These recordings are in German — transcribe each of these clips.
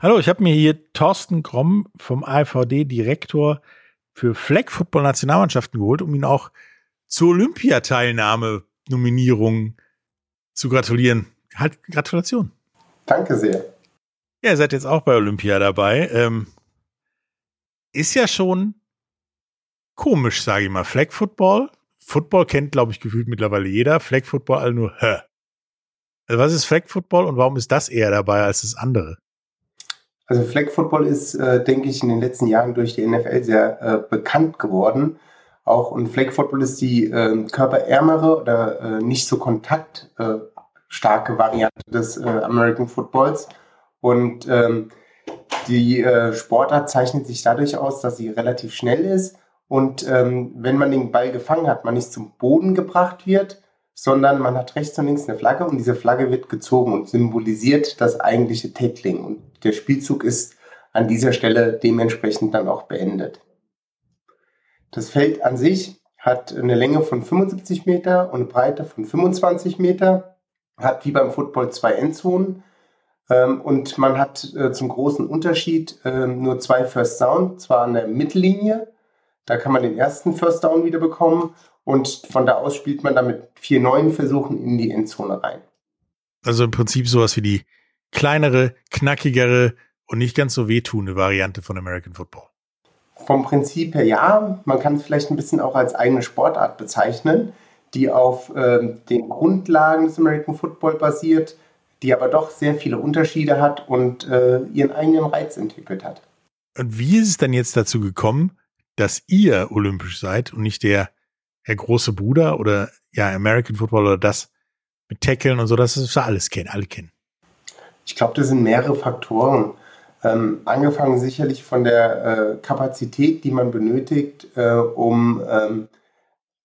Hallo, ich habe mir hier Thorsten Gromm vom AVD Direktor für Flag Football Nationalmannschaften geholt, um ihn auch zur Olympiateilnahme Nominierung zu gratulieren. Halt, Gratulation. Danke sehr. Ja, ihr seid jetzt auch bei Olympia dabei. Ähm, ist ja schon komisch, sage ich mal. Flag Football. Football kennt, glaube ich, gefühlt mittlerweile jeder. Flag Football all nur, hä. Also was ist Flag Football und warum ist das eher dabei als das andere? Also Flag Football ist, äh, denke ich, in den letzten Jahren durch die NFL sehr äh, bekannt geworden. Auch und Flag Football ist die äh, körperärmere oder äh, nicht so kontaktstarke äh, Variante des äh, American Footballs. Und ähm, die Sportart zeichnet sich dadurch aus, dass sie relativ schnell ist und ähm, wenn man den Ball gefangen hat, man nicht zum Boden gebracht wird, sondern man hat rechts und links eine Flagge und diese Flagge wird gezogen und symbolisiert das eigentliche Tackling. Und der Spielzug ist an dieser Stelle dementsprechend dann auch beendet. Das Feld an sich hat eine Länge von 75 Meter und eine Breite von 25 Meter, hat wie beim Football zwei Endzonen ähm, und man hat äh, zum großen Unterschied äh, nur zwei First Down, zwar an der Mittellinie, da kann man den ersten First Down wieder bekommen und von da aus spielt man dann mit vier neuen Versuchen in die Endzone rein. Also im Prinzip sowas wie die kleinere, knackigere und nicht ganz so wehtuende Variante von American Football. Vom Prinzip her ja, man kann es vielleicht ein bisschen auch als eigene Sportart bezeichnen, die auf ähm, den Grundlagen des American Football basiert, die aber doch sehr viele Unterschiede hat und äh, ihren eigenen Reiz entwickelt hat. Und wie ist es denn jetzt dazu gekommen, dass ihr olympisch seid und nicht der Herr große Bruder oder ja American Football oder das mit Tackeln und so, das ist alles kennen, alle kennen. Ich glaube, das sind mehrere Faktoren. Ähm, angefangen sicherlich von der äh, Kapazität, die man benötigt, äh, um ähm,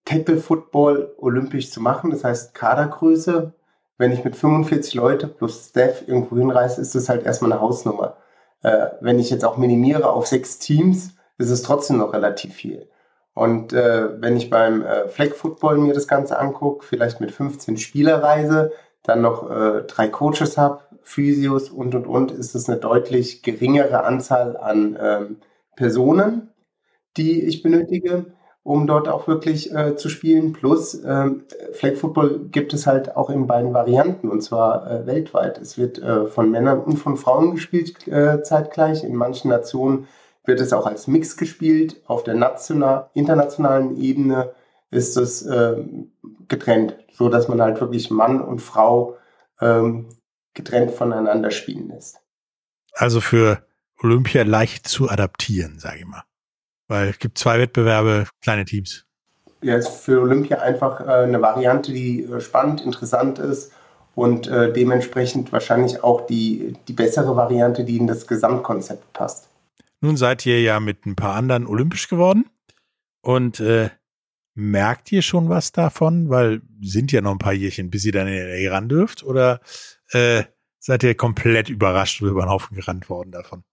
Tackle Football olympisch zu machen. Das heißt Kadergröße. Wenn ich mit 45 Leute plus Staff irgendwo hinreise, ist das halt erstmal eine Hausnummer. Äh, wenn ich jetzt auch minimiere auf sechs Teams, ist es trotzdem noch relativ viel. Und äh, wenn ich beim äh, Flag Football mir das Ganze angucke, vielleicht mit 15 Spieler reise, dann noch äh, drei Coaches habe, Physios und und und, ist es eine deutlich geringere Anzahl an ähm, Personen, die ich benötige, um dort auch wirklich äh, zu spielen. Plus ähm, Flag Football gibt es halt auch in beiden Varianten und zwar äh, weltweit. Es wird äh, von Männern und von Frauen gespielt äh, zeitgleich. In manchen Nationen wird es auch als Mix gespielt. Auf der national, internationalen Ebene ist es äh, getrennt, so dass man halt wirklich Mann und Frau ähm, getrennt voneinander spielen lässt. Also für Olympia leicht zu adaptieren, sage ich mal. Weil es gibt zwei Wettbewerbe, kleine Teams. Ja, ist für Olympia einfach äh, eine Variante, die äh, spannend, interessant ist und äh, dementsprechend wahrscheinlich auch die, die bessere Variante, die in das Gesamtkonzept passt. Nun seid ihr ja mit ein paar anderen olympisch geworden. Und äh, merkt ihr schon was davon? Weil sind ja noch ein paar Jährchen, bis ihr dann in den ran dürft. Oder äh, seid ihr komplett überrascht oder über den Haufen gerannt worden davon?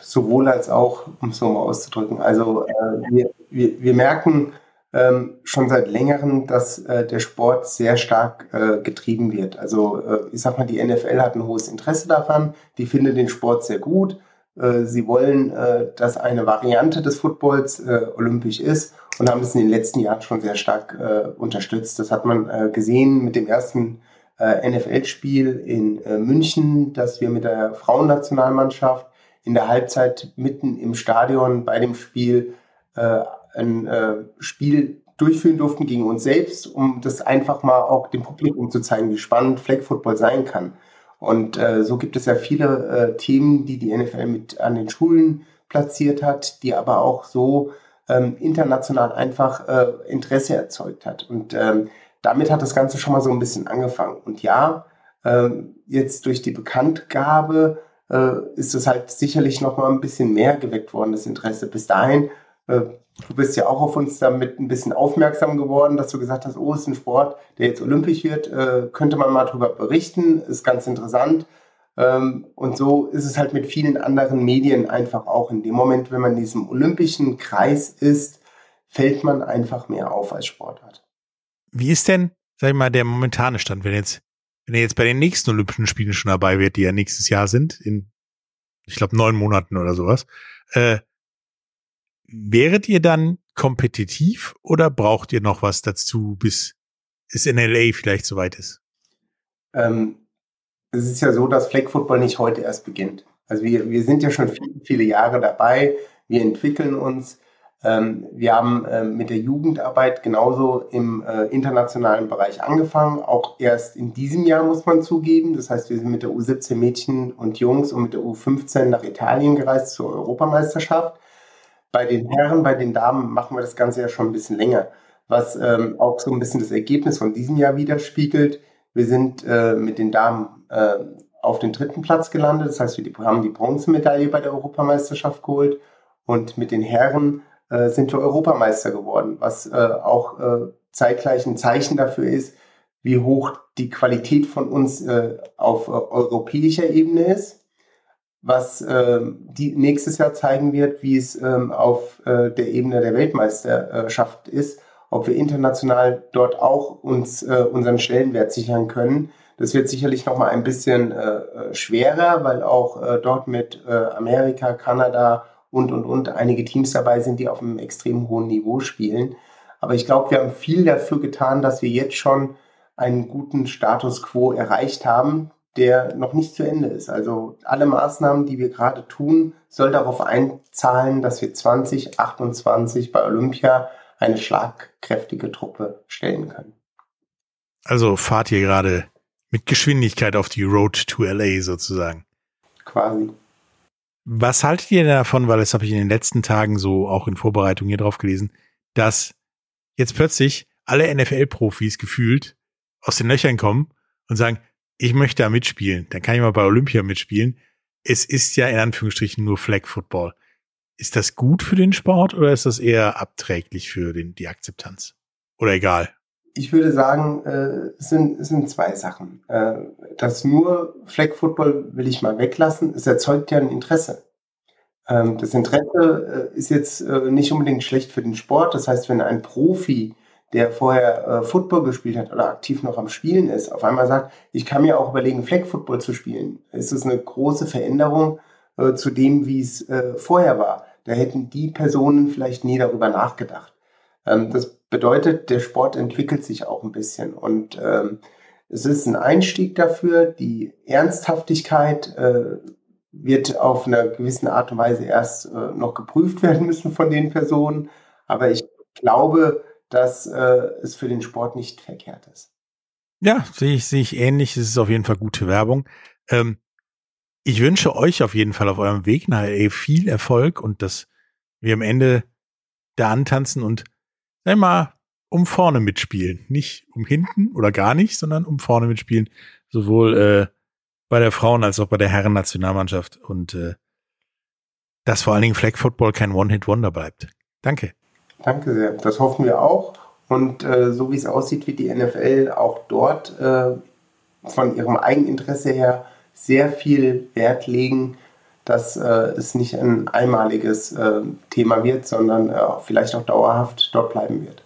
Sowohl als auch, um es so mal auszudrücken. Also äh, wir, wir, wir merken ähm, schon seit längerem, dass äh, der Sport sehr stark äh, getrieben wird. Also äh, ich sag mal, die NFL hat ein hohes Interesse daran, die findet den Sport sehr gut. Äh, sie wollen, äh, dass eine Variante des Footballs olympisch ist und haben es in den letzten Jahren schon sehr stark unterstützt. Das hat man gesehen mit dem ersten NFL-Spiel in München, dass wir mit der Frauennationalmannschaft in der Halbzeit mitten im Stadion bei dem Spiel ein Spiel durchführen durften gegen uns selbst, um das einfach mal auch dem Publikum zu zeigen, wie spannend Flag Football sein kann. Und äh, so gibt es ja viele äh, Themen, die die NFL mit an den Schulen platziert hat, die aber auch so ähm, international einfach äh, Interesse erzeugt hat. Und ähm, damit hat das Ganze schon mal so ein bisschen angefangen. Und ja, ähm, jetzt durch die Bekanntgabe äh, ist es halt sicherlich noch mal ein bisschen mehr geweckt worden, das Interesse. Bis dahin äh, du bist ja auch auf uns damit ein bisschen aufmerksam geworden, dass du gesagt hast, oh, ist ein Sport, der jetzt olympisch wird, äh, könnte man mal darüber berichten, ist ganz interessant. Ähm, und so ist es halt mit vielen anderen Medien einfach auch. In dem Moment, wenn man in diesem olympischen Kreis ist, fällt man einfach mehr auf als Sportart. Wie ist denn, sag ich mal, der momentane Stand, wenn jetzt, wenn er jetzt bei den nächsten Olympischen Spielen schon dabei wird, die ja nächstes Jahr sind, in ich glaube, neun Monaten oder sowas. Äh, wäret ihr dann kompetitiv oder braucht ihr noch was dazu, bis es in LA vielleicht soweit ist? Ähm, es ist ja so, dass Flag Football nicht heute erst beginnt. Also wir, wir sind ja schon viele, viele Jahre dabei. Wir entwickeln uns. Ähm, wir haben äh, mit der Jugendarbeit genauso im äh, internationalen Bereich angefangen, auch erst in diesem Jahr muss man zugeben. Das heißt, wir sind mit der U17 Mädchen und Jungs und mit der U15 nach Italien gereist zur Europameisterschaft. Bei den Herren, bei den Damen machen wir das Ganze ja schon ein bisschen länger, was ähm, auch so ein bisschen das Ergebnis von diesem Jahr widerspiegelt. Wir sind äh, mit den Damen äh, auf den dritten Platz gelandet. Das heißt, wir haben die Bronzemedaille bei der Europameisterschaft geholt und mit den Herren äh, sind wir Europameister geworden, was äh, auch äh, zeitgleich ein Zeichen dafür ist, wie hoch die Qualität von uns äh, auf europäischer Ebene ist, was äh, die nächstes Jahr zeigen wird, wie es ähm, auf der Ebene der Weltmeisterschaft ist, ob wir international dort auch uns unseren Stellenwert sichern können. Das wird sicherlich noch mal ein bisschen äh schwerer, weil auch äh, dort mit äh, Amerika, Kanada und, und, und einige Teams dabei sind, die auf einem extrem hohen Niveau spielen. Aber ich glaube, wir haben viel dafür getan, dass wir jetzt schon einen guten Status quo erreicht haben, der noch nicht zu Ende ist. Also alle Maßnahmen, die wir gerade tun, soll darauf einzahlen, dass wir 2028 bei Olympia eine schlagkräftige Truppe stellen können. Also fahrt ihr gerade mit Geschwindigkeit auf die Road to LA sozusagen. Quasi. Was haltet ihr davon, weil das habe ich in den letzten Tagen so auch in Vorbereitung hier drauf gelesen, dass jetzt plötzlich alle NFL-Profis gefühlt aus den Löchern kommen und sagen, ich möchte da mitspielen, dann kann ich mal bei Olympia mitspielen. Es ist ja in Anführungsstrichen nur Flag Football. Ist das gut für den Sport oder ist das eher abträglich für den, die Akzeptanz? Oder egal? Ich würde sagen, äh, es, sind, sind zwei Sachen. Äh, das nur Flag Football will ich mal weglassen. Es erzeugt ja ein Interesse. Ähm, das Interesse äh, ist jetzt äh, nicht unbedingt schlecht für den Sport. Das heißt, wenn ein Profi, der vorher äh, Football gespielt hat oder aktiv noch am Spielen ist, auf einmal sagt, ich kann mir auch überlegen, Flag Football zu spielen, ist es eine große Veränderung äh, zu dem, wie es vorher war. Da hätten die Personen vielleicht nie darüber nachgedacht. Ähm, das bedeutet, der Sport entwickelt sich auch ein bisschen und ähm, es ist ein Einstieg dafür. Die Ernsthaftigkeit äh, wird auf einer gewissen Art und Weise erst äh, noch geprüft werden müssen von den Personen. Aber ich glaube, dass äh, es für den Sport nicht verkehrt ist. Ja, sehe ich, sehe ich ähnlich. Es ist auf jeden Fall gute Werbung. Ähm, ich wünsche euch auf jeden Fall auf eurem Weg nach LA viel Erfolg und dass wir am Ende da antanzen und mal, um vorne mitspielen. Nicht um hinten oder gar nicht, sondern um vorne mitspielen. Sowohl äh, bei der Frauen- als auch bei der Herren-Nationalmannschaft. Und äh, dass vor allen Dingen Flag Football kein One-Hit-Wonder bleibt. Danke. Danke sehr. Das hoffen wir auch. Und äh, so wie es aussieht, wird die NFL auch dort äh, von ihrem Eigeninteresse her sehr viel Wert legen, dass äh, es nicht ein einmaliges äh, Thema wird, sondern äh, vielleicht auch dauerhaft dort bleiben wird.